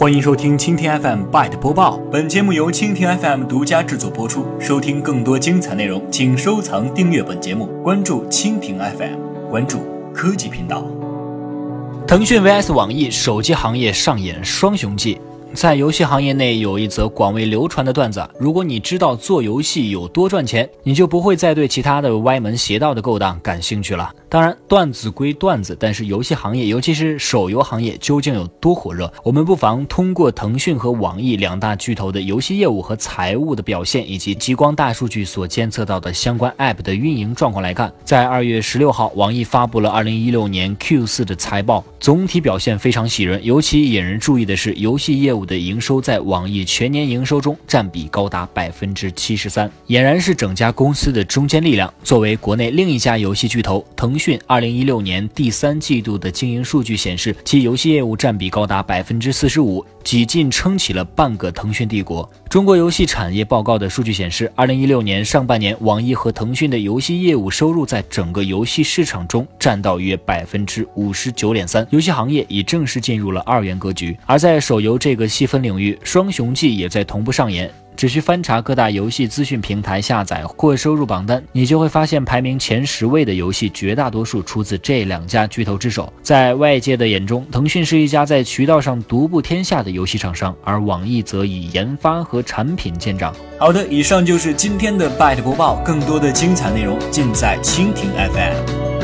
欢迎收听蜻蜓 FM Byte 播报，本节目由蜻蜓 FM 独家制作播出。收听更多精彩内容，请收藏订阅本节目，关注蜻蜓 FM，关注科技频道。腾讯 VS 网易，手机行业上演双雄记。在游戏行业内有一则广为流传的段子：如果你知道做游戏有多赚钱，你就不会再对其他的歪门邪道的勾当感兴趣了。当然，段子归段子，但是游戏行业，尤其是手游行业，究竟有多火热？我们不妨通过腾讯和网易两大巨头的游戏业务和财务的表现，以及极光大数据所监测到的相关 App 的运营状况来看。在二月十六号，网易发布了二零一六年 Q 四的财报，总体表现非常喜人。尤其引人注意的是，游戏业务的营收在网易全年营收中占比高达百分之七十三，俨然是整家公司的中坚力量。作为国内另一家游戏巨头，腾腾讯二零一六年第三季度的经营数据显示，其游戏业务占比高达百分之四十五，几近撑起了半个腾讯帝国。中国游戏产业报告的数据显示，二零一六年上半年，网易和腾讯的游戏业务收入在整个游戏市场中占到约百分之五十九点三，游戏行业已正式进入了二元格局。而在手游这个细分领域，双雄记也在同步上演。只需翻查各大游戏资讯平台下载或收入榜单，你就会发现排名前十位的游戏绝大多数出自这两家巨头之手。在外界的眼中，腾讯是一家在渠道上独步天下的游戏厂商，而网易则以研发和产品见长。好的，以上就是今天的 Byte 播报，更多的精彩内容尽在蜻蜓 FM。